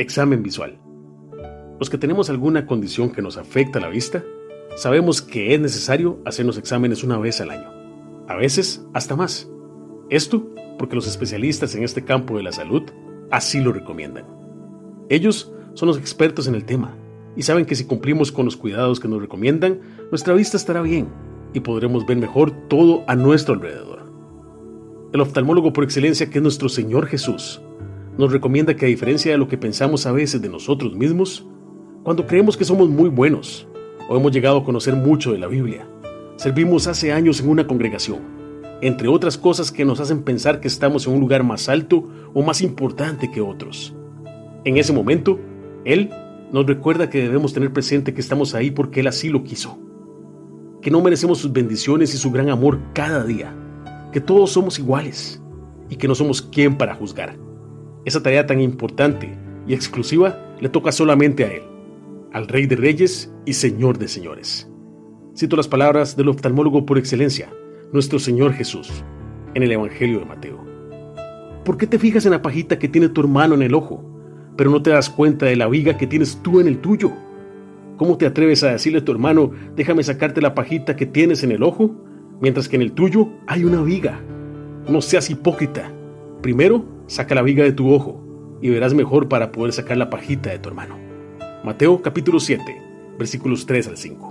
Examen visual. Los que tenemos alguna condición que nos afecta la vista, sabemos que es necesario hacernos exámenes una vez al año, a veces hasta más. Esto porque los especialistas en este campo de la salud así lo recomiendan. Ellos son los expertos en el tema y saben que si cumplimos con los cuidados que nos recomiendan, nuestra vista estará bien y podremos ver mejor todo a nuestro alrededor. El oftalmólogo por excelencia que es nuestro Señor Jesús nos recomienda que a diferencia de lo que pensamos a veces de nosotros mismos, cuando creemos que somos muy buenos o hemos llegado a conocer mucho de la Biblia, servimos hace años en una congregación, entre otras cosas que nos hacen pensar que estamos en un lugar más alto o más importante que otros. En ese momento, Él nos recuerda que debemos tener presente que estamos ahí porque Él así lo quiso, que no merecemos sus bendiciones y su gran amor cada día, que todos somos iguales y que no somos quien para juzgar. Esa tarea tan importante y exclusiva le toca solamente a Él, al Rey de Reyes y Señor de Señores. Cito las palabras del oftalmólogo por excelencia, nuestro Señor Jesús, en el Evangelio de Mateo. ¿Por qué te fijas en la pajita que tiene tu hermano en el ojo, pero no te das cuenta de la viga que tienes tú en el tuyo? ¿Cómo te atreves a decirle a tu hermano, déjame sacarte la pajita que tienes en el ojo, mientras que en el tuyo hay una viga? No seas hipócrita. Primero, saca la viga de tu ojo y verás mejor para poder sacar la pajita de tu hermano. Mateo capítulo 7, versículos 3 al 5.